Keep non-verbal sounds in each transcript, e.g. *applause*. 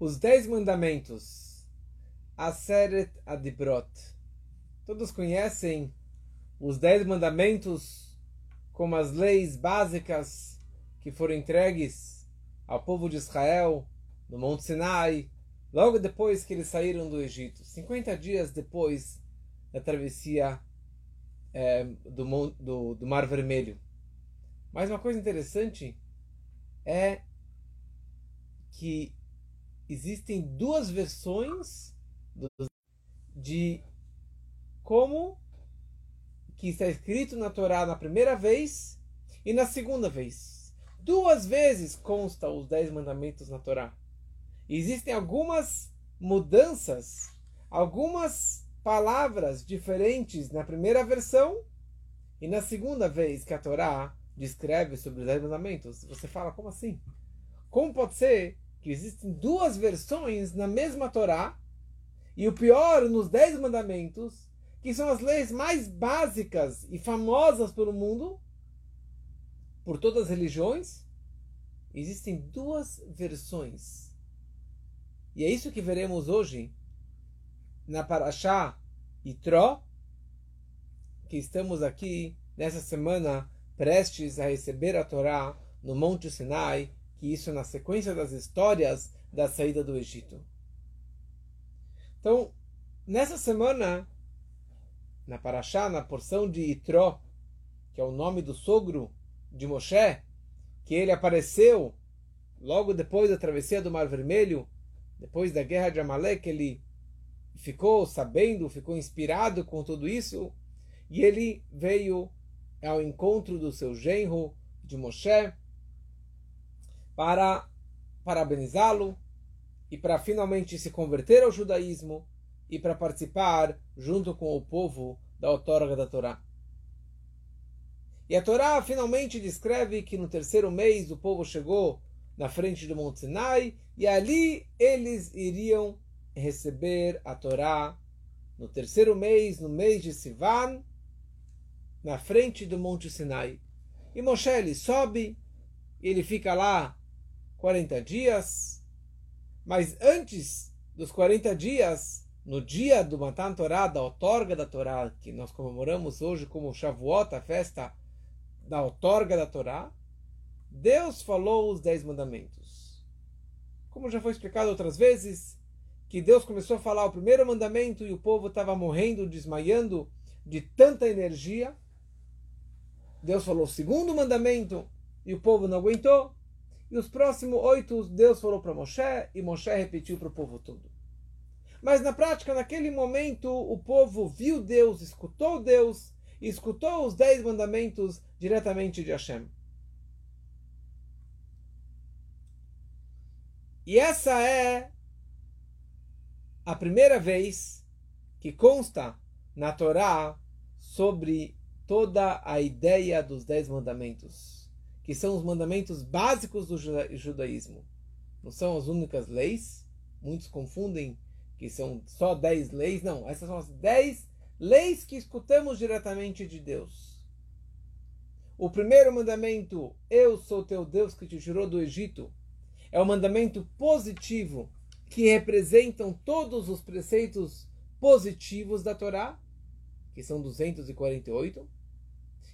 Os Dez Mandamentos, Aseret Adibrot. Todos conhecem os Dez Mandamentos como as leis básicas que foram entregues ao povo de Israel no Monte Sinai, logo depois que eles saíram do Egito, 50 dias depois da travessia é, do, do, do Mar Vermelho. Mas uma coisa interessante é que existem duas versões de como que está escrito na Torá na primeira vez e na segunda vez. Duas vezes consta os dez mandamentos na Torá. Existem algumas mudanças, algumas palavras diferentes na primeira versão e na segunda vez que a Torá descreve sobre os dez mandamentos. Você fala, como assim? Como pode ser que existem duas versões na mesma Torá, e o pior, nos Dez Mandamentos, que são as leis mais básicas e famosas pelo mundo, por todas as religiões, existem duas versões. E é isso que veremos hoje na Parashá Itró, que estamos aqui nessa semana prestes a receber a Torá no Monte Sinai, que isso é na sequência das histórias da saída do Egito. Então, nessa semana, na Parashá, na porção de Itró, que é o nome do sogro de Moshe, que ele apareceu logo depois da travessia do Mar Vermelho, depois da guerra de Amalek, ele ficou sabendo, ficou inspirado com tudo isso, e ele veio ao encontro do seu genro, de Moshe, para parabenizá-lo e para finalmente se converter ao judaísmo e para participar junto com o povo da outorga da Torá. E a Torá finalmente descreve que no terceiro mês o povo chegou na frente do Monte Sinai e ali eles iriam receber a Torá no terceiro mês, no mês de Sivan, na frente do Monte Sinai. E Moshe ele sobe, ele fica lá 40 dias, mas antes dos 40 dias, no dia do Matan Torá, da outorga da Torá, que nós comemoramos hoje como Shavuot, a festa da outorga da Torá, Deus falou os Dez Mandamentos. Como já foi explicado outras vezes, que Deus começou a falar o primeiro mandamento e o povo estava morrendo, desmaiando de tanta energia. Deus falou o segundo mandamento e o povo não aguentou. E os próximos oito, Deus falou para Moshe e Moshe repetiu para o povo todo. Mas na prática, naquele momento, o povo viu Deus, escutou Deus e escutou os dez mandamentos diretamente de Hashem. E essa é a primeira vez que consta na Torá sobre toda a ideia dos dez mandamentos que são os mandamentos básicos do judaísmo. Não são as únicas leis. Muitos confundem que são só dez leis. Não, essas são as dez leis que escutamos diretamente de Deus. O primeiro mandamento, eu sou teu Deus que te tirou do Egito, é o um mandamento positivo que representam todos os preceitos positivos da Torá, que são 248.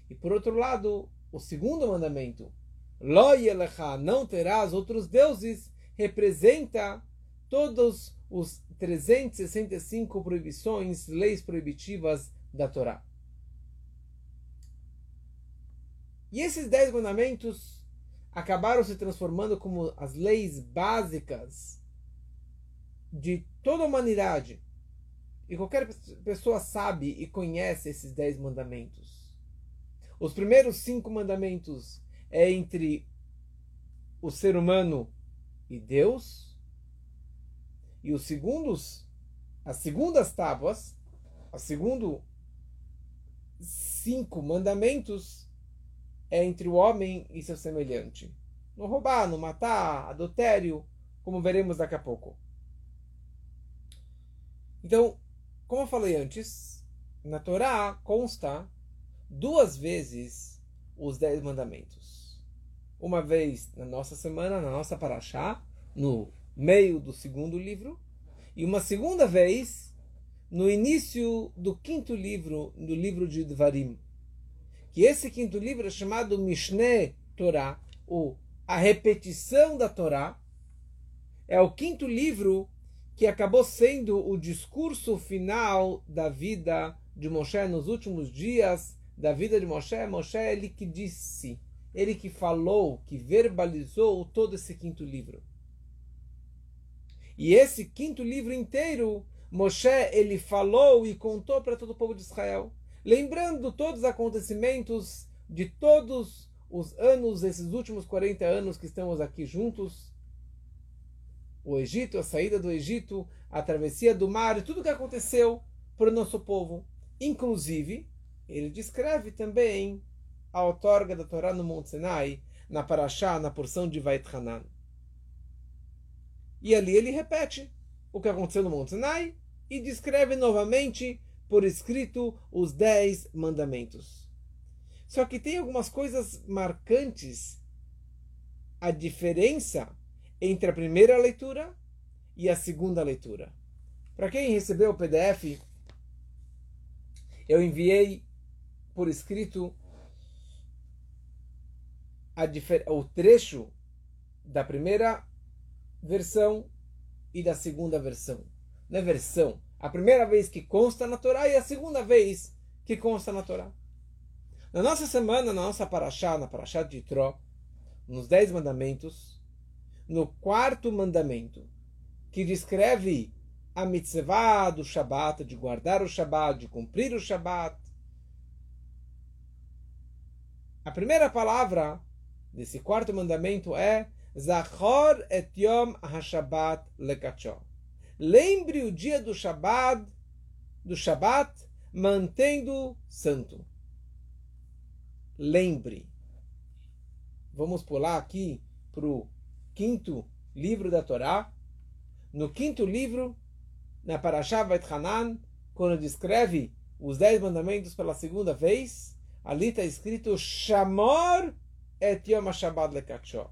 E por outro lado, o segundo mandamento, Lo yelecha, não terás outros deuses, representa todos os 365 proibições, leis proibitivas da Torá. E esses dez mandamentos acabaram se transformando como as leis básicas de toda a humanidade. E qualquer pessoa sabe e conhece esses dez mandamentos. Os primeiros cinco mandamentos é entre o ser humano e Deus. E os segundos, as segundas tábuas, os segundo cinco mandamentos é entre o homem e seu semelhante. Não roubar, não matar, adultério, como veremos daqui a pouco. Então, como eu falei antes, na Torá consta duas vezes os dez mandamentos. Uma vez na nossa semana, na nossa paraxá, no meio do segundo livro, e uma segunda vez no início do quinto livro, do livro de Dvarim. Que esse quinto livro é chamado Mishneh Torah, ou a repetição da Torá. É o quinto livro que acabou sendo o discurso final da vida de Moshe nos últimos dias da vida de Moshe. Moshe é ele que disse, ele que falou, que verbalizou todo esse quinto livro. E esse quinto livro inteiro, Moshe ele falou e contou para todo o povo de Israel, lembrando todos os acontecimentos de todos os anos, esses últimos 40 anos que estamos aqui juntos. O Egito, a saída do Egito, a travessia do mar, tudo o que aconteceu para o nosso povo. Inclusive, ele descreve também a outorga da Torá no Monte Sinai, na Parashá, na porção de Vait Hanan. E ali ele repete o que aconteceu no Monte Sinai e descreve novamente por escrito os dez mandamentos. Só que tem algumas coisas marcantes. A diferença entre a primeira leitura e a segunda leitura. Para quem recebeu o PDF, eu enviei por escrito o trecho da primeira versão e da segunda versão. Não é versão. A primeira vez que consta na Torá e a segunda vez que consta na Torá. Na nossa semana, na nossa paraxá, na paraxá de Tró, nos Dez Mandamentos, no quarto mandamento, que descreve a mitzvah do Shabat, de guardar o Shabat, de cumprir o Shabat. A primeira palavra desse quarto mandamento é Zachor et Yom HaShabbat lekacho. Lembre o dia do Shabat, do Shabat, mantendo santo. Lembre. Vamos pular aqui para o quinto livro da Torá. No quinto livro, na Parashá Vait Hanan, quando descreve os dez mandamentos pela segunda vez, ali está escrito Shamor et Yom HaShabbat lekacho.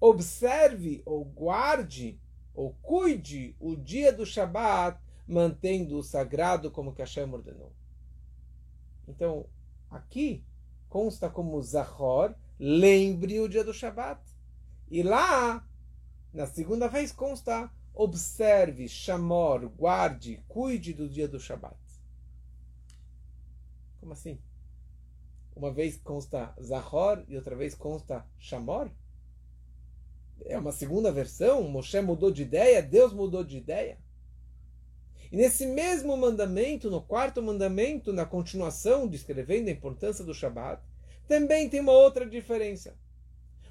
Observe ou guarde ou cuide o dia do Shabat, mantendo o sagrado como que Hashem ordenou. Então, aqui consta como Zahor, lembre o dia do Shabat. E lá, na segunda vez, consta observe, chamor, guarde, cuide do dia do Shabat. Como assim? Uma vez consta Zahor e outra vez consta Shamor? É uma segunda versão? Moshe mudou de ideia? Deus mudou de ideia? E nesse mesmo mandamento, no quarto mandamento, na continuação, descrevendo a importância do Shabat, também tem uma outra diferença.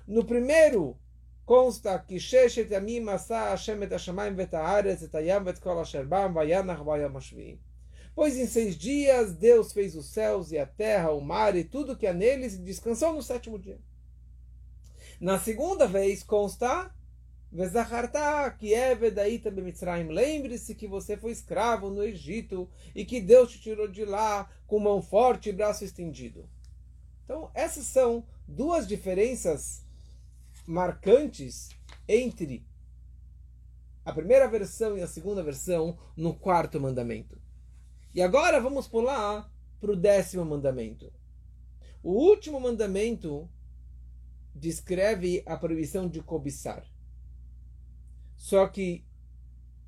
No primeiro, consta que Sheshet Yamim Asa Hashem et Hashamayim vet haaretz et hayam vet kol asher bam vayanach Pois em seis dias Deus fez os céus e a terra, o mar e tudo que há neles e descansou no sétimo dia. Na segunda vez consta é Lembre-se que você foi escravo no Egito e que Deus te tirou de lá com mão forte e braço estendido. Então, essas são duas diferenças marcantes entre a primeira versão e a segunda versão no quarto mandamento. E agora vamos pular para o décimo mandamento. O último mandamento descreve a proibição de cobiçar. Só que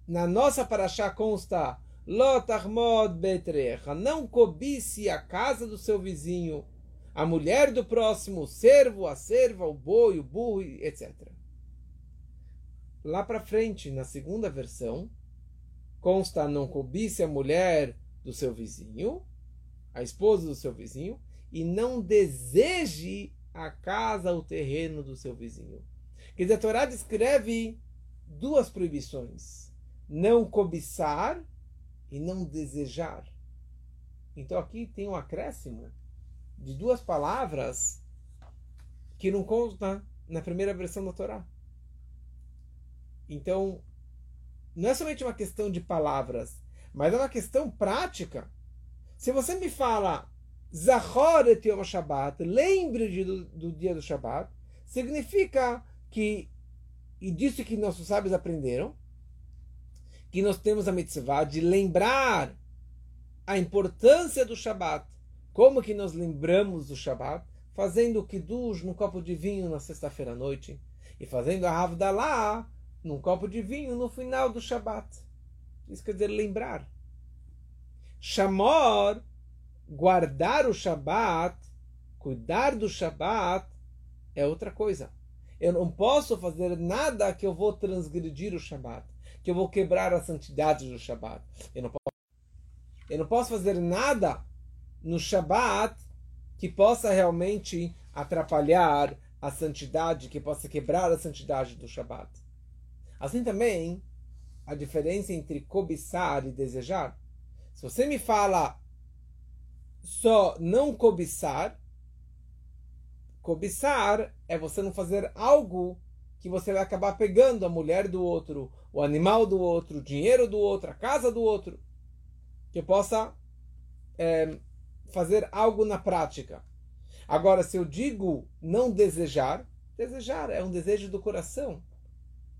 na nossa paraxá consta Lotarmod betrecha, não cobice a casa do seu vizinho a mulher do próximo, o servo, a serva, o boi, o burro, etc. Lá para frente, na segunda versão, consta não cobice a mulher do seu vizinho, a esposa do seu vizinho, e não deseje a casa, o terreno do seu vizinho. Quer dizer, a Torá descreve duas proibições: não cobiçar e não desejar. Então aqui tem um acréscimo de duas palavras que não consta na primeira versão da Torá. Então, não é somente uma questão de palavras, mas é uma questão prática. Se você me fala Zahor et Yom Shabbat, lembre do, do dia do Shabbat, significa que e disso que nossos sábios aprenderam, que nós temos a mitzvah de lembrar a importância do Shabat. Como que nós lembramos do Shabat? Fazendo o Kiddush num copo de vinho na sexta-feira à noite e fazendo a Havdalah num copo de vinho no final do Shabat. Isso quer dizer lembrar. Shamor, guardar o Shabat, cuidar do Shabat, é outra coisa. Eu não posso fazer nada que eu vou transgredir o Shabat, que eu vou quebrar a santidade do Shabat. Eu não posso, eu não posso fazer nada no Shabat que possa realmente atrapalhar a santidade, que possa quebrar a santidade do Shabat. Assim também, a diferença entre cobiçar e desejar. Se você me fala só não cobiçar, cobiçar é você não fazer algo que você vai acabar pegando a mulher do outro, o animal do outro, o dinheiro do outro, a casa do outro, que possa é, fazer algo na prática. Agora, se eu digo não desejar, desejar é um desejo do coração,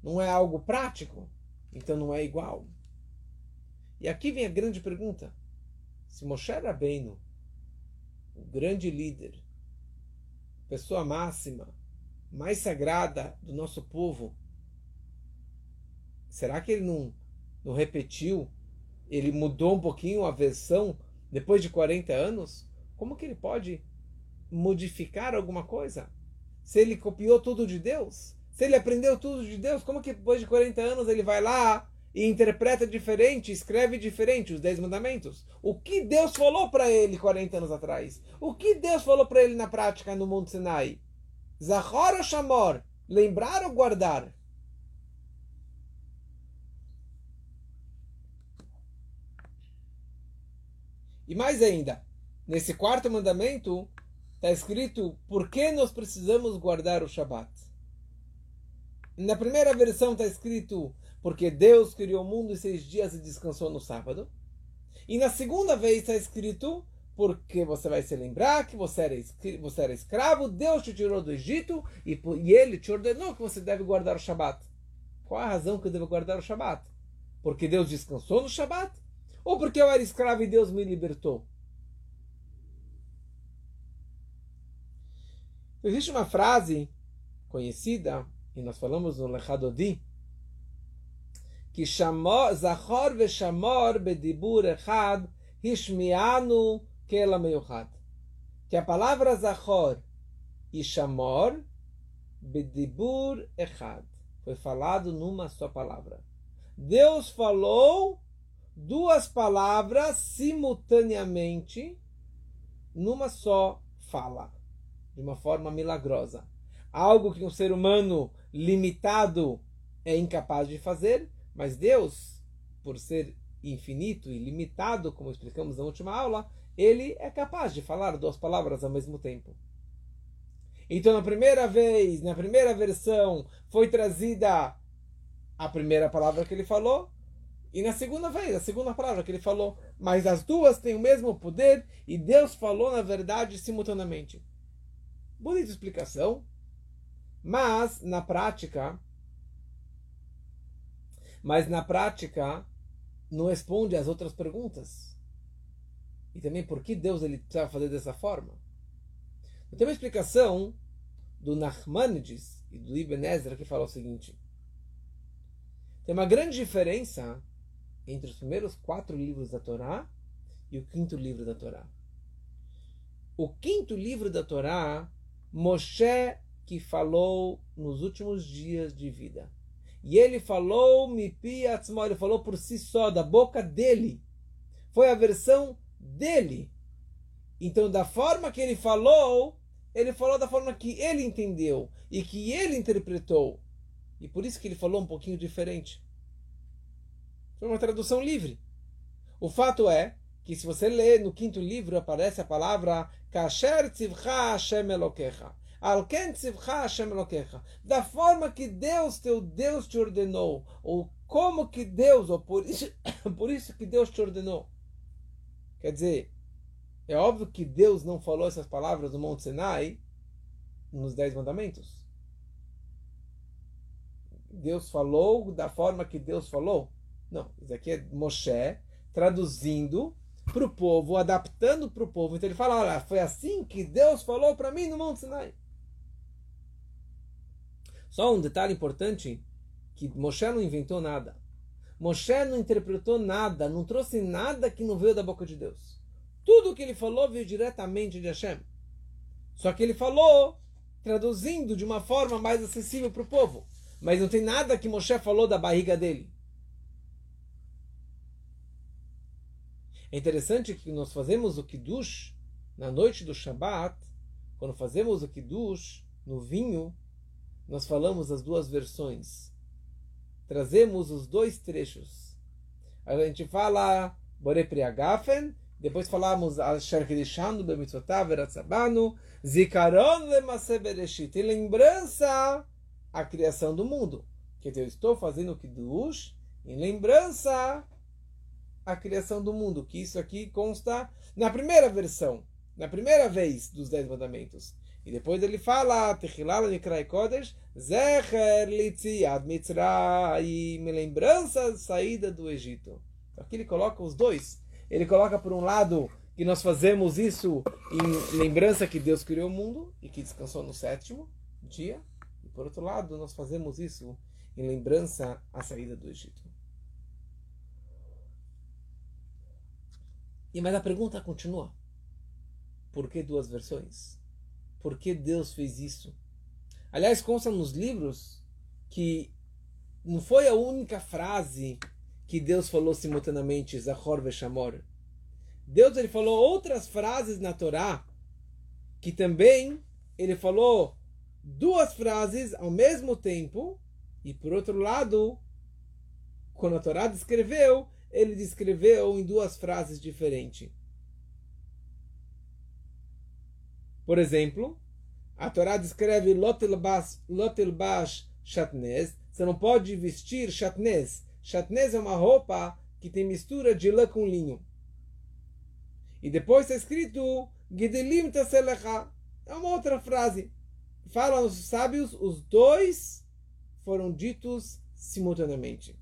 não é algo prático, então não é igual. E aqui vem a grande pergunta: se Moshe Rabbeinu, o grande líder, pessoa máxima, mais sagrada do nosso povo, será que ele não, não repetiu? Ele mudou um pouquinho a versão depois de 40 anos? Como que ele pode modificar alguma coisa? Se ele copiou tudo de Deus? Se ele aprendeu tudo de Deus, como que depois de 40 anos ele vai lá e interpreta diferente, escreve diferente os 10 mandamentos? O que Deus falou para ele 40 anos atrás? O que Deus falou para ele na prática no Monte Sinai? Zahor ou Shamor? Lembrar ou guardar? E mais ainda, nesse quarto mandamento, está escrito por que nós precisamos guardar o Shabat. Na primeira versão está escrito porque Deus criou o mundo em seis dias e descansou no sábado. E na segunda vez está escrito porque você vai se lembrar que você era, você era escravo, Deus te tirou do Egito e, e Ele te ordenou que você deve guardar o Shabat. Qual a razão que eu devo guardar o Shabat? Porque Deus descansou no Shabat? Ou porque eu era escravo e Deus me libertou? Existe uma frase conhecida, e nós falamos no Lechadodi, que chamou Zachor ve Shamor bedibur echad hishmianu kela meuchad. Que a palavra Zachor e Shamor bedibur echad. Foi falado numa só palavra. Deus falou duas palavras simultaneamente numa só fala de uma forma milagrosa. Algo que um ser humano limitado é incapaz de fazer, mas Deus, por ser infinito e limitado, como explicamos na última aula, ele é capaz de falar duas palavras ao mesmo tempo. Então, na primeira vez, na primeira versão, foi trazida a primeira palavra que ele falou, e na segunda vez, a segunda palavra que ele falou. Mas as duas têm o mesmo poder e Deus falou, na verdade, simultaneamente. Bonita explicação, mas na prática, mas na prática não responde às outras perguntas. E também por que Deus ele precisava fazer dessa forma. Tem uma explicação do Nachmanides e do Ibn Ezra que fala o seguinte: tem uma grande diferença entre os primeiros quatro livros da Torá e o quinto livro da Torá. O quinto livro da Torá Moshe que falou nos últimos dias de vida. E ele falou, Mipi Atzmo, ele falou por si só, da boca dele. Foi a versão dele. Então, da forma que ele falou, ele falou da forma que ele entendeu e que ele interpretou. E por isso que ele falou um pouquinho diferente. Foi uma tradução livre. O fato é que se você lê no quinto livro, aparece a palavra Kasher tzivcha Hashem Elokecha. Da forma que Deus, teu Deus, te ordenou. Ou como que Deus, ou por isso, *coughs* por isso que Deus te ordenou. Quer dizer, é óbvio que Deus não falou essas palavras no Monte Sinai nos Dez Mandamentos. Deus falou da forma que Deus falou? Não, isso aqui é Moshe traduzindo para o povo, adaptando para o povo. Então ele fala: olha, foi assim que Deus falou para mim no Monte Sinai. Só um detalhe importante: que Moshe não inventou nada. Moshe não interpretou nada, não trouxe nada que não veio da boca de Deus. Tudo que ele falou veio diretamente de Hashem. Só que ele falou traduzindo de uma forma mais acessível para o povo. Mas não tem nada que Moshe falou da barriga dele. É interessante que nós fazemos o Kiddush na noite do Shabat, quando fazemos o Kiddush no vinho, nós falamos as duas versões. Trazemos os dois trechos. A gente fala Bore Priagafen, depois falamos Asher Kedishanu Bemitzotav Zikaron e lembrança a criação do mundo. Que eu estou fazendo o Kiddush em lembrança a criação do mundo, que isso aqui consta na primeira versão, na primeira vez dos Dez Mandamentos. E depois ele fala, Techilala Nikrai Kodesh, Zecher Litziad Mitzrayim, lembrança da saída do Egito. Então aqui ele coloca os dois. Ele coloca por um lado que nós fazemos isso em lembrança que Deus criou o mundo e que descansou no sétimo dia. E por outro lado, nós fazemos isso em lembrança à saída do Egito. E mas a pergunta continua. Por que duas versões? Por que Deus fez isso? Aliás, consta nos livros que não foi a única frase que Deus falou simultaneamente, Zahor Veshamor. Deus ele falou outras frases na Torá que também ele falou duas frases ao mesmo tempo e por outro lado, quando a Torá descreveu, ele descreveu em duas frases diferentes. Por exemplo, a Torá descreve Lotelbash Shatnez. Você não pode vestir Shatnez. Shatnez é uma roupa que tem mistura de lã com linho. E depois está escrito Gidelim Taselecha. É uma outra frase. Falam os sábios, os dois foram ditos simultaneamente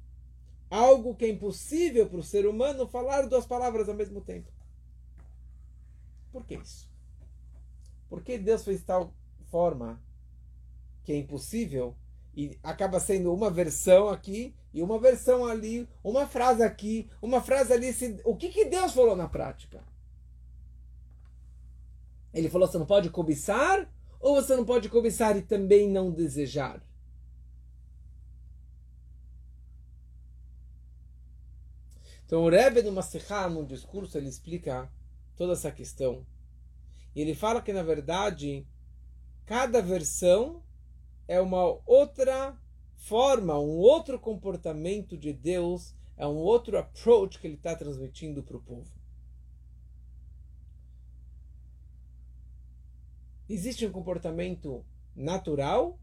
algo que é impossível para o ser humano falar duas palavras ao mesmo tempo. Por que isso? Por que Deus fez tal forma que é impossível e acaba sendo uma versão aqui e uma versão ali, uma frase aqui, uma frase ali. O que, que Deus falou na prática? Ele falou: você não pode cobiçar, ou você não pode cobiçar e também não desejar? Então o Rebbe no Masechá, num discurso, ele explica toda essa questão. E ele fala que, na verdade, cada versão é uma outra forma, um outro comportamento de Deus, é um outro approach que ele está transmitindo para o povo. Existe um comportamento natural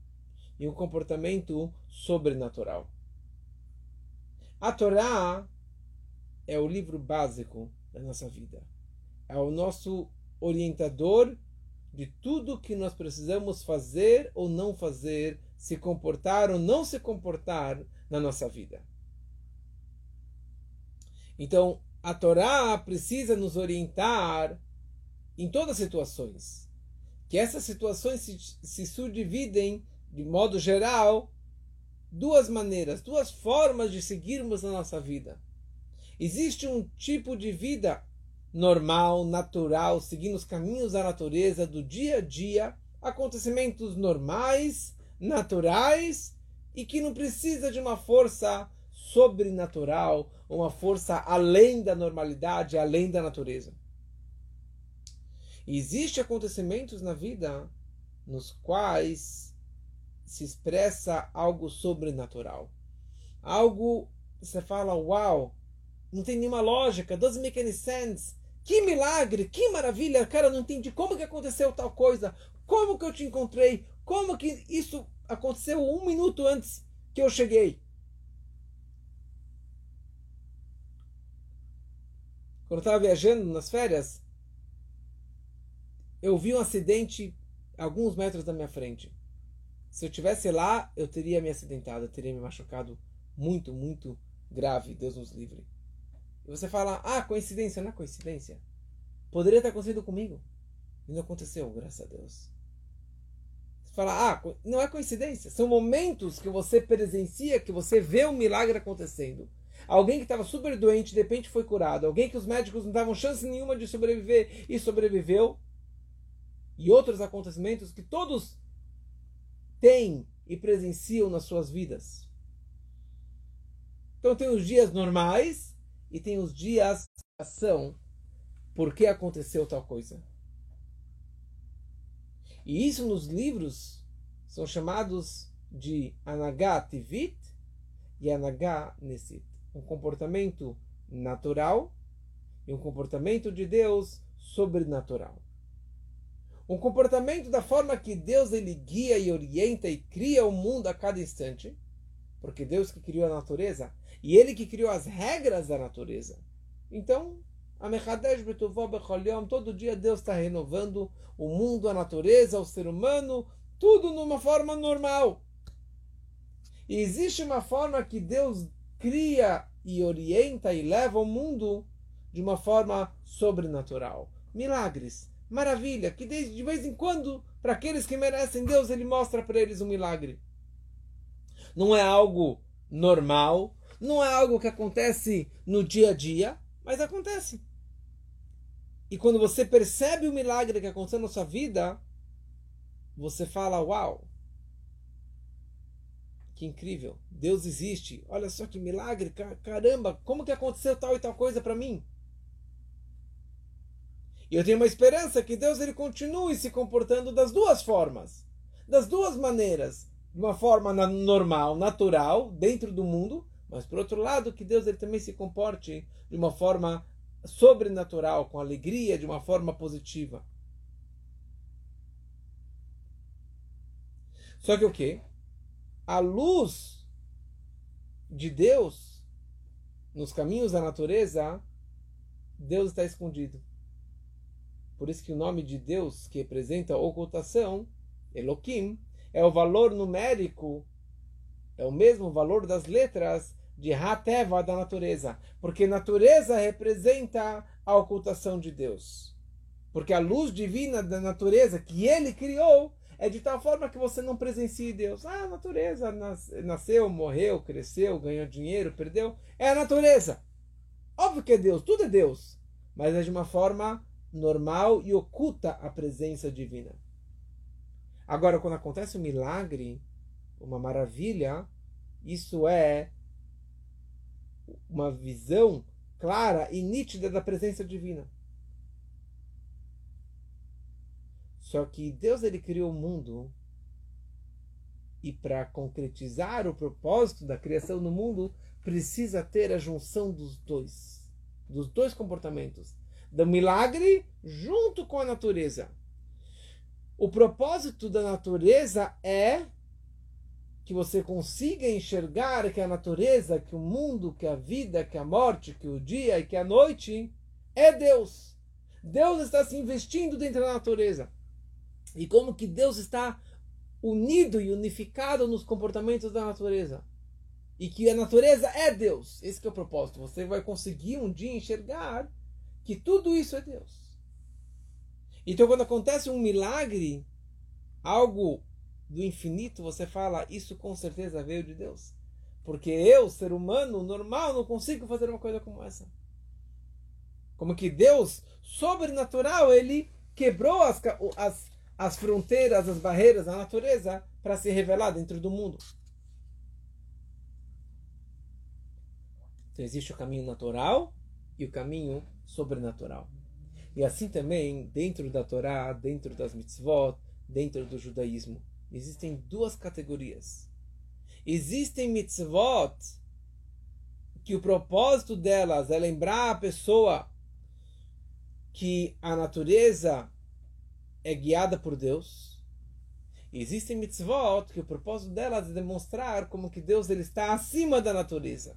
e um comportamento sobrenatural. A Torá é o livro básico da nossa vida. É o nosso orientador de tudo que nós precisamos fazer ou não fazer, se comportar ou não se comportar na nossa vida. Então, a Torá precisa nos orientar em todas as situações. Que essas situações se, se subdividem, de modo geral, duas maneiras, duas formas de seguirmos na nossa vida. Existe um tipo de vida normal, natural, seguindo os caminhos da natureza do dia a dia, acontecimentos normais, naturais e que não precisa de uma força sobrenatural, uma força além da normalidade, além da natureza. Existem acontecimentos na vida nos quais se expressa algo sobrenatural. Algo você fala, uau, não tem nenhuma lógica, doesn't make any sense. Que milagre, que maravilha, cara, não entendi como que aconteceu tal coisa, como que eu te encontrei, como que isso aconteceu um minuto antes que eu cheguei. Quando eu estava viajando nas férias, eu vi um acidente alguns metros da minha frente. Se eu tivesse lá, eu teria me acidentado, eu teria me machucado muito, muito grave. Deus nos livre. E você fala, ah, coincidência, não é coincidência. Poderia ter acontecido comigo. E não aconteceu, graças a Deus. Você fala, ah, não é coincidência. São momentos que você presencia, que você vê um milagre acontecendo. Alguém que estava super doente, de repente foi curado. Alguém que os médicos não davam chance nenhuma de sobreviver e sobreviveu. E outros acontecimentos que todos têm e presenciam nas suas vidas. Então tem os dias normais e tem os dias de ação. Por que aconteceu tal coisa? E isso nos livros são chamados de Anagá Tivit e Anagá Nesit. Um comportamento natural e um comportamento de Deus sobrenatural. Um comportamento da forma que Deus ele guia e orienta e cria o mundo a cada instante, porque Deus que criou a natureza e ele que criou as regras da natureza. Então, todo dia Deus está renovando o mundo, a natureza, o ser humano, tudo numa forma normal. E existe uma forma que Deus cria e orienta e leva o mundo de uma forma sobrenatural. Milagres, maravilha, que de vez em quando, para aqueles que merecem Deus, ele mostra para eles um milagre. Não é algo normal, não é algo que acontece no dia a dia, mas acontece. E quando você percebe o milagre que aconteceu na sua vida, você fala: Uau! Que incrível! Deus existe! Olha só que milagre! Caramba! Como que aconteceu tal e tal coisa para mim? E eu tenho uma esperança que Deus ele continue se comportando das duas formas, das duas maneiras, de uma forma normal, natural, dentro do mundo, mas por outro lado que Deus ele também se comporte de uma forma sobrenatural, com alegria, de uma forma positiva. Só que o que? A luz de Deus nos caminhos da natureza, Deus está escondido. Por isso que o nome de Deus, que representa a ocultação, Elohim, é o valor numérico, é o mesmo valor das letras de Hateva da natureza, porque natureza representa a ocultação de Deus. Porque a luz divina da natureza que ele criou é de tal forma que você não presencie Deus. Ah, a natureza nasceu, morreu, cresceu, ganhou dinheiro, perdeu. É a natureza. Óbvio que é Deus, tudo é Deus. Mas é de uma forma normal e oculta a presença divina. Agora, quando acontece um milagre, uma maravilha, isso é uma visão clara e nítida da presença divina. Só que Deus ele criou o mundo e para concretizar o propósito da criação no mundo precisa ter a junção dos dois, dos dois comportamentos, do milagre junto com a natureza. O propósito da natureza é que você consiga enxergar que a natureza, que o mundo, que a vida, que a morte, que o dia e que a noite é Deus. Deus está se investindo dentro da natureza. E como que Deus está unido e unificado nos comportamentos da natureza. E que a natureza é Deus. Esse é o propósito. Você vai conseguir um dia enxergar que tudo isso é Deus. Então quando acontece um milagre, algo do infinito, você fala, isso com certeza veio de Deus. Porque eu, ser humano normal, não consigo fazer uma coisa como essa. Como que Deus, sobrenatural, ele quebrou as, as, as fronteiras, as barreiras da natureza para se revelar dentro do mundo. Então existe o caminho natural e o caminho sobrenatural. E assim também, dentro da Torá, dentro das mitzvot, dentro do judaísmo existem duas categorias. Existem mitzvot que o propósito delas é lembrar a pessoa que a natureza é guiada por Deus. Existem mitzvot que o propósito delas é demonstrar como que Deus ele está acima da natureza.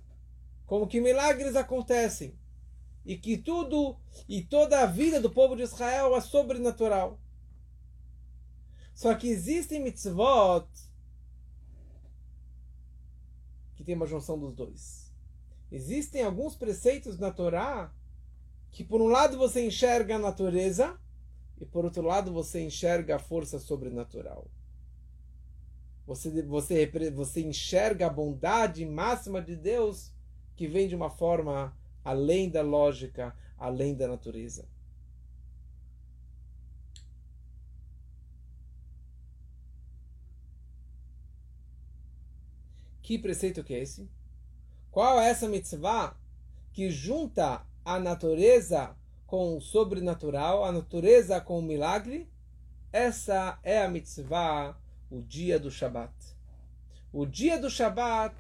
Como que milagres acontecem. E que tudo e toda a vida do povo de Israel é sobrenatural. Só que existem mitzvot que tem uma junção dos dois. Existem alguns preceitos na Torá que, por um lado, você enxerga a natureza e, por outro lado, você enxerga a força sobrenatural. Você, você, você enxerga a bondade máxima de Deus que vem de uma forma além da lógica, além da natureza. Que preceito que é esse? Qual é essa mitzvah que junta a natureza com o sobrenatural, a natureza com o milagre? Essa é a mitzvah, o dia do Shabat. O dia do Shabat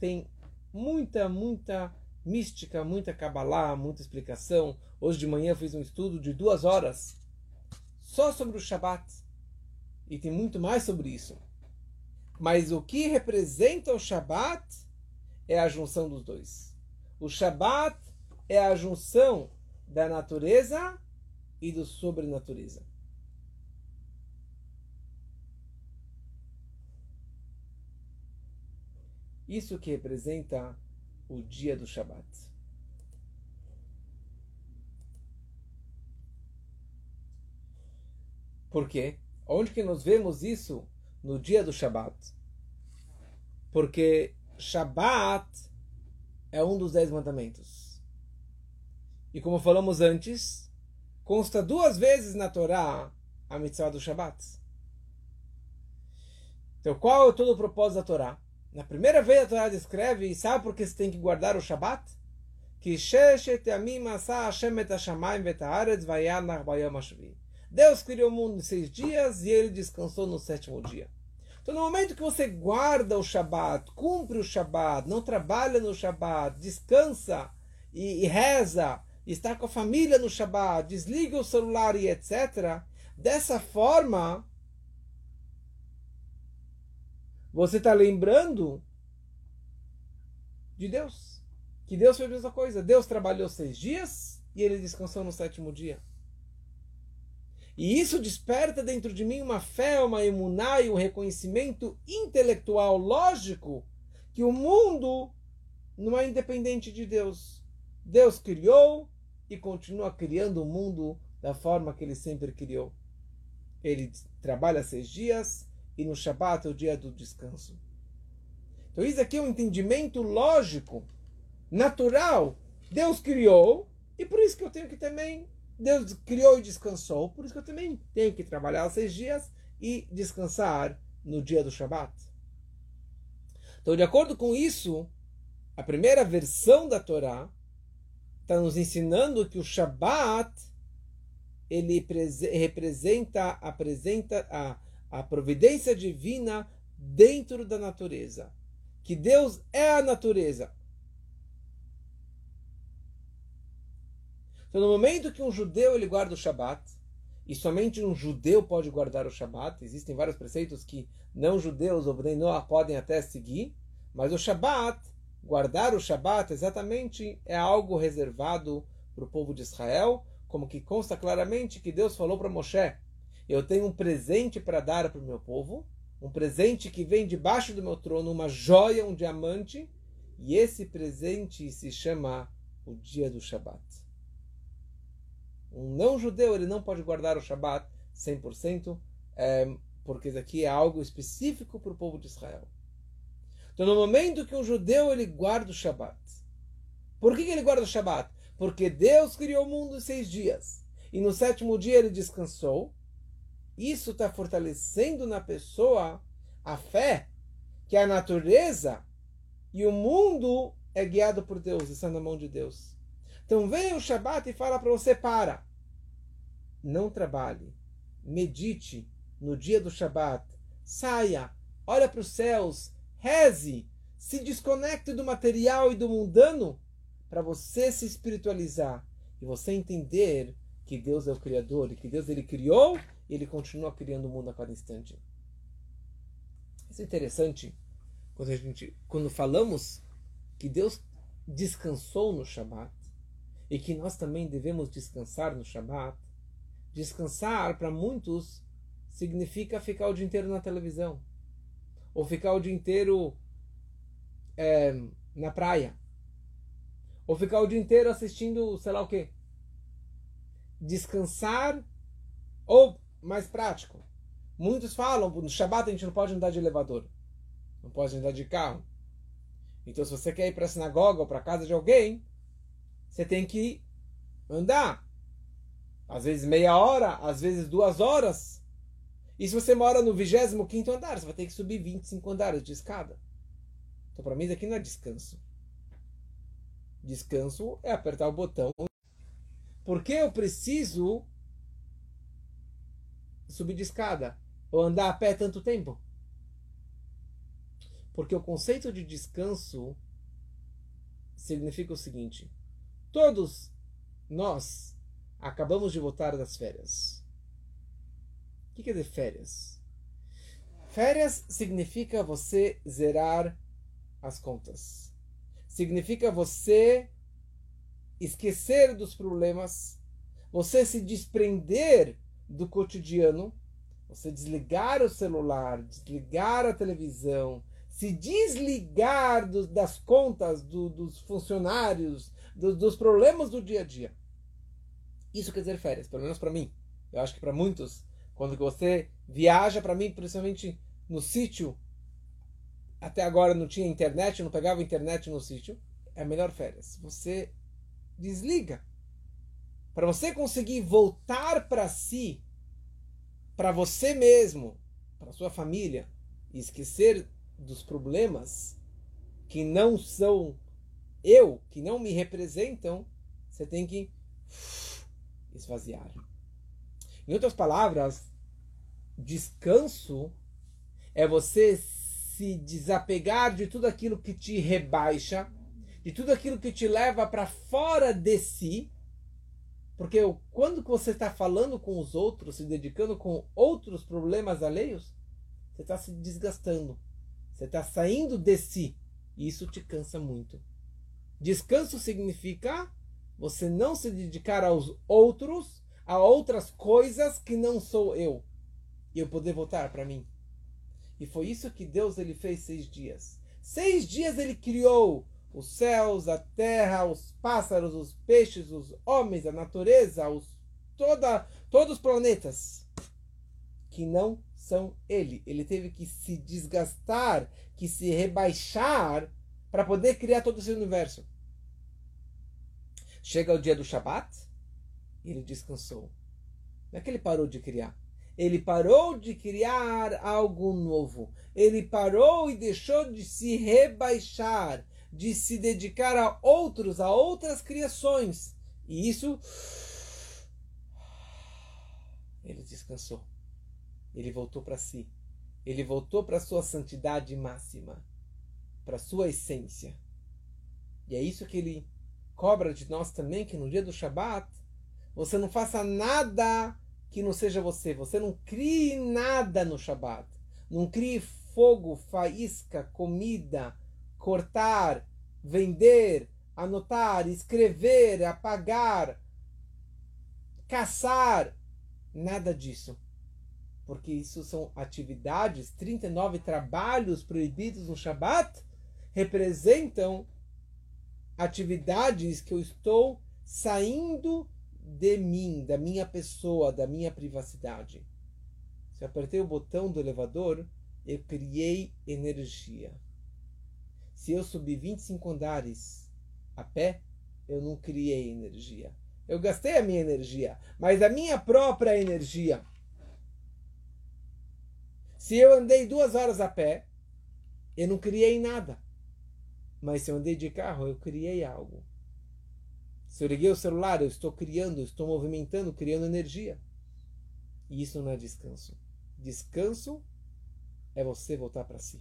tem muita, muita mística, muita Kabbalah, muita explicação. Hoje de manhã fiz um estudo de duas horas só sobre o Shabat. E tem muito mais sobre isso. Mas o que representa o Shabat é a junção dos dois. O Shabat é a junção da natureza e do sobrenatureza. Isso que representa o dia do Shabat. Por quê? Onde que nós vemos isso no dia do Shabat. Porque Shabat é um dos dez mandamentos. E como falamos antes, consta duas vezes na Torá a mitzvah do Shabat. Então, qual é todo o propósito da Torá? Na primeira vez a Torá descreve, e sabe por que você tem que guardar o Shabat? Que Deus criou o mundo em seis dias e ele descansou no sétimo dia. Então, no momento que você guarda o Shabat, cumpre o Shabat, não trabalha no Shabat, descansa e, e reza, está com a família no Shabat, desliga o celular e etc., dessa forma, você está lembrando de Deus. Que Deus fez a mesma coisa. Deus trabalhou seis dias e ele descansou no sétimo dia. E isso desperta dentro de mim uma fé, uma emuná e um reconhecimento intelectual, lógico, que o mundo não é independente de Deus. Deus criou e continua criando o mundo da forma que ele sempre criou. Ele trabalha seis dias e no Shabat é o dia do descanso. Então isso aqui é um entendimento lógico, natural. Deus criou e por isso que eu tenho que também Deus criou e descansou, por isso que eu também tenho que trabalhar seis dias e descansar no dia do Shabat. Então, de acordo com isso, a primeira versão da Torá está nos ensinando que o Shabat ele representa, apresenta a, a providência divina dentro da natureza. Que Deus é a natureza. Então, no momento que um judeu ele guarda o Shabat, e somente um judeu pode guardar o Shabat, existem vários preceitos que não judeus ou Bnei Noah podem até seguir, mas o Shabat, guardar o Shabat exatamente é algo reservado para o povo de Israel, como que consta claramente que Deus falou para Moshe: Eu tenho um presente para dar para o meu povo, um presente que vem debaixo do meu trono, uma joia, um diamante, e esse presente se chama o dia do Shabat. Um não-judeu ele não pode guardar o Shabat 100%, é, porque isso aqui é algo específico para o povo de Israel. Então, no momento que um judeu ele guarda o Shabat, por que, que ele guarda o Shabat? Porque Deus criou o mundo em seis dias e no sétimo dia ele descansou. Isso está fortalecendo na pessoa a fé que a natureza e o mundo é guiado por Deus, está na mão de Deus. Então vem o Shabat e fala para você: para, não trabalhe, medite no dia do Shabat, saia, olha para os céus, reze, se desconecte do material e do mundano para você se espiritualizar e você entender que Deus é o Criador e que Deus ele criou ele continua criando o mundo a cada instante. Isso é interessante quando a gente quando falamos que Deus descansou no Shabat e que nós também devemos descansar no Shabat, descansar para muitos significa ficar o dia inteiro na televisão ou ficar o dia inteiro é, na praia. Ou ficar o dia inteiro assistindo, sei lá o quê. Descansar, ou mais prático. Muitos falam, no Shabat a gente não pode andar de elevador. Não pode andar de carro. Então, se você quer ir para a sinagoga ou para a casa de alguém, você tem que andar. Às vezes meia hora, às vezes duas horas. E se você mora no 25 andar, você vai ter que subir 25 andares de escada. Então, para mim, isso aqui não é descanso. Descanso é apertar o botão. Por que eu preciso subir de escada? Ou andar a pé tanto tempo? Porque o conceito de descanso significa o seguinte: todos nós acabamos de voltar das férias. O que quer dizer férias? Férias significa você zerar as contas. Significa você esquecer dos problemas, você se desprender do cotidiano, você desligar o celular, desligar a televisão, se desligar do, das contas do, dos funcionários, do, dos problemas do dia a dia. Isso quer dizer férias, pelo menos para mim. Eu acho que para muitos, quando você viaja, para mim, principalmente no sítio, até agora não tinha internet, não pegava internet no sítio, é melhor férias. Você desliga. Para você conseguir voltar para si, para você mesmo, para sua família, e esquecer dos problemas que não são eu, que não me representam, você tem que esvaziar. Em outras palavras, descanso é você se desapegar de tudo aquilo que te rebaixa, de tudo aquilo que te leva para fora de si. Porque quando você está falando com os outros, se dedicando com outros problemas alheios, você está se desgastando. Você está saindo de si. E isso te cansa muito. Descanso significa você não se dedicar aos outros, a outras coisas que não sou eu. E eu poder voltar para mim. E foi isso que Deus ele fez seis dias. Seis dias ele criou os céus, a terra, os pássaros, os peixes, os homens, a natureza, os, toda, todos os planetas que não são ele. Ele teve que se desgastar, que se rebaixar para poder criar todo esse universo. Chega o dia do Shabat e ele descansou. Não é que ele parou de criar. Ele parou de criar algo novo. Ele parou e deixou de se rebaixar, de se dedicar a outros, a outras criações. E isso. Ele descansou. Ele voltou para si. Ele voltou para sua santidade máxima, para sua essência. E é isso que ele cobra de nós também, que no dia do Shabat você não faça nada que não seja você. Você não crie nada no Shabat. Não crie fogo, faísca, comida, cortar, vender, anotar, escrever, apagar, caçar. Nada disso. Porque isso são atividades, 39 trabalhos proibidos no Shabat representam atividades que eu estou saindo de mim, da minha pessoa, da minha privacidade. Se eu apertei o botão do elevador, eu criei energia. Se eu subi 25 andares a pé, eu não criei energia. Eu gastei a minha energia, mas a minha própria energia. Se eu andei duas horas a pé, eu não criei nada. Mas se eu andei de carro, eu criei algo. Se eu liguei o celular, eu estou criando, estou movimentando, criando energia. E isso não é descanso. Descanso é você voltar para si.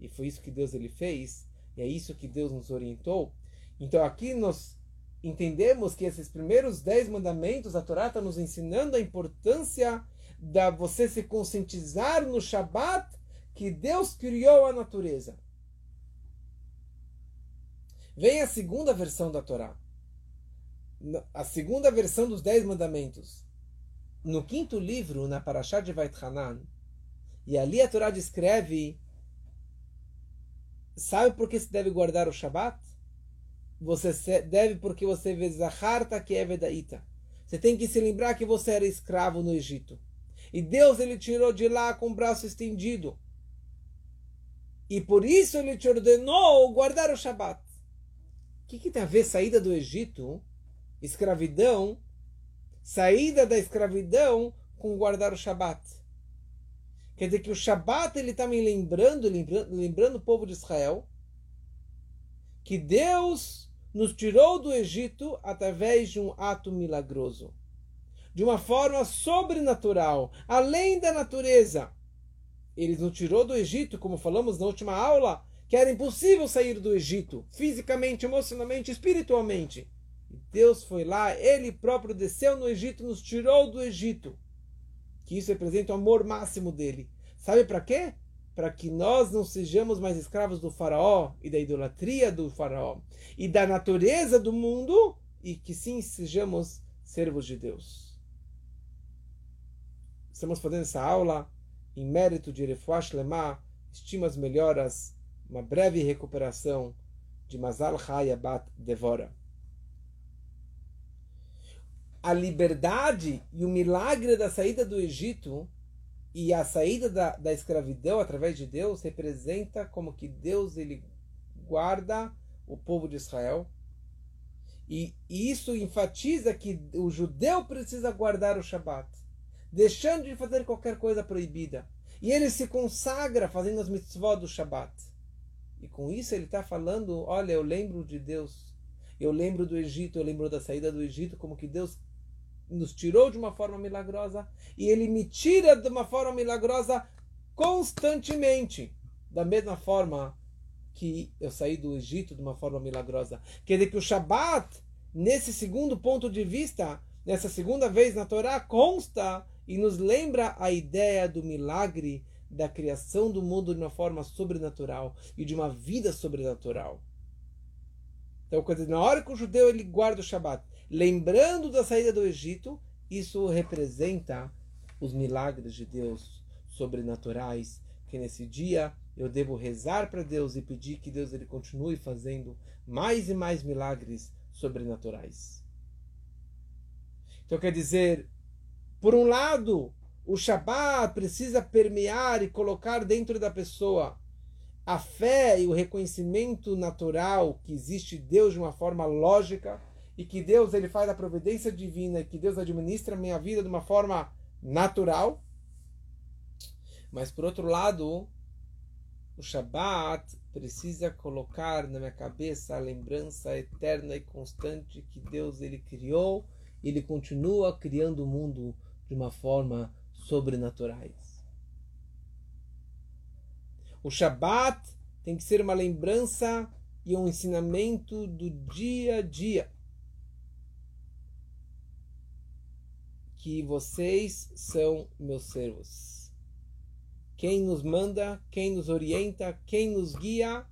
E foi isso que Deus ele fez, e é isso que Deus nos orientou. Então aqui nós entendemos que esses primeiros dez mandamentos, a Torá está nos ensinando a importância da você se conscientizar no Shabat que Deus criou a natureza. Vem a segunda versão da Torá a segunda versão dos Dez Mandamentos, no quinto livro, na Parashá de Vait Hanan, e ali a Torá descreve sabe por que se deve guardar o Shabat? Você deve porque você vê Zaharta que é Vedaita. Você tem que se lembrar que você era escravo no Egito. E Deus ele tirou de lá com o braço estendido. E por isso ele te ordenou guardar o Shabat. O que, que tem a ver saída do Egito, escravidão, saída da escravidão com guardar o Shabat? Quer dizer que o Shabat ele está me lembrando, lembrando, lembrando o povo de Israel, que Deus nos tirou do Egito através de um ato milagroso, de uma forma sobrenatural, além da natureza. Ele nos tirou do Egito, como falamos na última aula, que era impossível sair do Egito, fisicamente, emocionalmente, espiritualmente. Deus foi lá, Ele próprio desceu no Egito, nos tirou do Egito. Que isso representa o amor máximo dele. Sabe para quê? Para que nós não sejamos mais escravos do faraó e da idolatria do faraó e da natureza do mundo e que sim sejamos servos de Deus. Estamos fazendo essa aula em mérito de Refuash Lemah, estimas melhoras uma breve recuperação de Mazal Hayabat Devora. A liberdade e o milagre da saída do Egito e a saída da, da escravidão através de Deus representa como que Deus ele guarda o povo de Israel. E, e isso enfatiza que o judeu precisa guardar o Shabat, deixando de fazer qualquer coisa proibida. E ele se consagra fazendo as mitzvot do Shabat. E com isso ele está falando: olha, eu lembro de Deus, eu lembro do Egito, eu lembro da saída do Egito, como que Deus nos tirou de uma forma milagrosa e ele me tira de uma forma milagrosa constantemente. Da mesma forma que eu saí do Egito de uma forma milagrosa. Quer dizer que o Shabat, nesse segundo ponto de vista, nessa segunda vez na Torá, consta e nos lembra a ideia do milagre da criação do mundo de uma forma sobrenatural e de uma vida sobrenatural. Então, na hora que o judeu ele guarda o Shabat, lembrando da saída do Egito, isso representa os milagres de Deus sobrenaturais, que nesse dia eu devo rezar para Deus e pedir que Deus ele continue fazendo mais e mais milagres sobrenaturais. Então quer dizer, por um lado, o Shabat precisa permear e colocar dentro da pessoa a fé e o reconhecimento natural que existe Deus de uma forma lógica e que Deus ele faz a providência divina e que Deus administra a minha vida de uma forma natural. Mas por outro lado, o Shabat precisa colocar na minha cabeça a lembrança eterna e constante que Deus ele criou, ele continua criando o mundo de uma forma sobrenaturais. O Shabat tem que ser uma lembrança e um ensinamento do dia a dia. Que vocês são meus servos. Quem nos manda, quem nos orienta, quem nos guia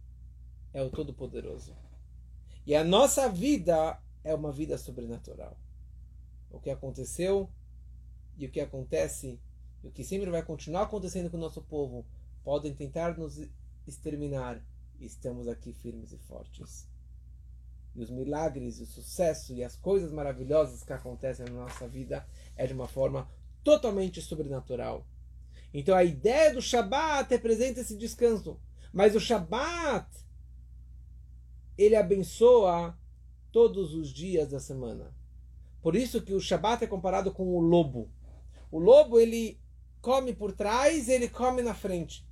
é o Todo-Poderoso. E a nossa vida é uma vida sobrenatural. O que aconteceu e o que acontece, e o que sempre vai continuar acontecendo com o nosso povo, podem tentar nos exterminar, estamos aqui firmes e fortes. E os milagres, o sucesso e as coisas maravilhosas que acontecem na nossa vida é de uma forma totalmente sobrenatural. Então a ideia do Shabat representa esse descanso. Mas o Shabat, ele abençoa todos os dias da semana. Por isso que o Shabat é comparado com o lobo. O lobo ele come por trás, ele come na frente.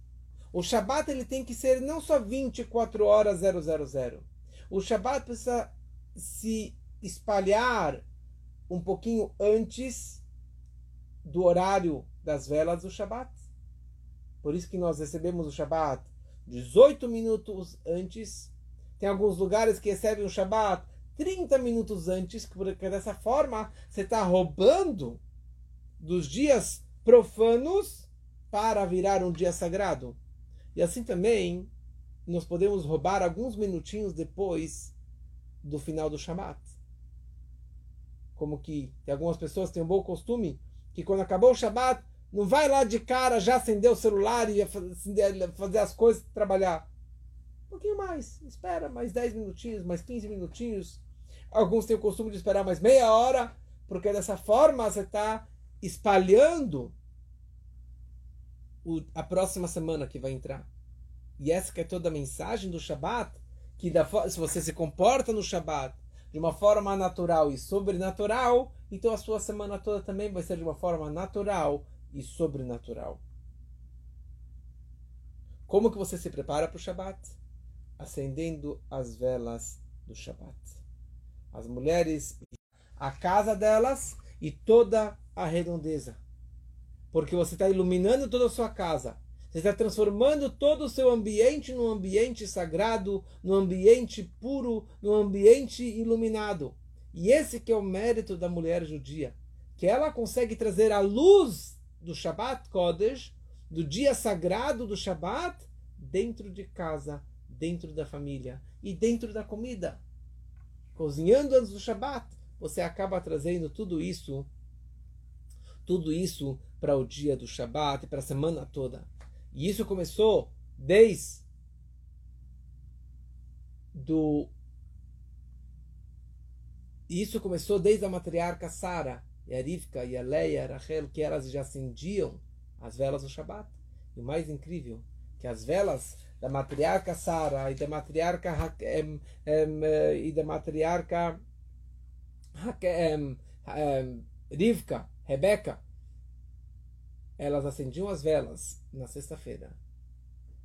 O Shabat ele tem que ser não só 24 horas 000. O Shabat precisa se espalhar um pouquinho antes do horário das velas do Shabat. Por isso que nós recebemos o Shabat 18 minutos antes. Tem alguns lugares que recebem o Shabat 30 minutos antes, porque dessa forma você está roubando dos dias profanos para virar um dia sagrado. E assim também nós podemos roubar alguns minutinhos depois do final do Shabat. Como que tem algumas pessoas têm um bom costume que quando acabou o Shabat não vai lá de cara já acender o celular e fazer as coisas trabalhar. Por pouquinho mais. Espera mais 10 minutinhos, mais 15 minutinhos. Alguns têm o costume de esperar mais meia hora, porque dessa forma você está espalhando o, a próxima semana que vai entrar. E essa que é toda a mensagem do Shabat, que da, se você se comporta no Shabat de uma forma natural e sobrenatural, então a sua semana toda também vai ser de uma forma natural e sobrenatural. Como que você se prepara para o Shabat? Acendendo as velas do Shabat. As mulheres, a casa delas e toda a redondeza. Porque você está iluminando toda a sua casa. Você está transformando todo o seu ambiente num ambiente sagrado, num ambiente puro, num ambiente iluminado. E esse que é o mérito da mulher judia, que ela consegue trazer a luz do Shabbat Kodesh, do dia sagrado do Shabbat, dentro de casa, dentro da família e dentro da comida. Cozinhando antes do Shabbat, você acaba trazendo tudo isso, tudo isso para o dia do Shabbat e para a semana toda. E isso começou desde do isso começou desde a matriarca Sara, e a Rivka, e a Leia, Rachel, que elas já acendiam as velas do Shabat. E o mais incrível, que as velas da matriarca Sara e da matriarca um, um, e da matriarca um, Rivka, Rebeca, elas acendiam as velas na sexta-feira.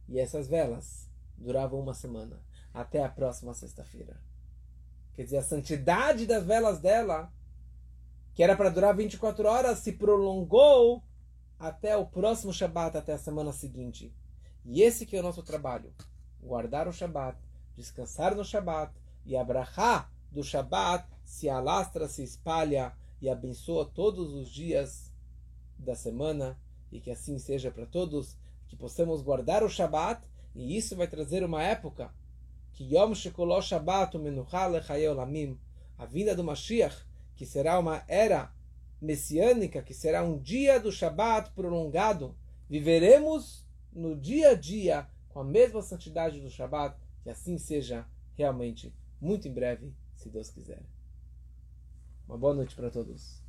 E essas velas duravam uma semana, até a próxima sexta-feira. Quer dizer, a santidade das velas dela, que era para durar 24 horas, se prolongou até o próximo Shabat, até a semana seguinte. E esse que é o nosso trabalho. Guardar o Shabat, descansar no Shabat e abrahar do Shabat se alastra, se espalha e abençoa todos os dias da semana e que assim seja para todos, que possamos guardar o Shabat, e isso vai trazer uma época que Yom Shekoló Shabbat Olamim, a vinda do Mashiach, que será uma era messiânica, que será um dia do Shabat prolongado, viveremos no dia a dia com a mesma santidade do Shabat, que assim seja realmente muito em breve, se Deus quiser. Uma boa noite para todos.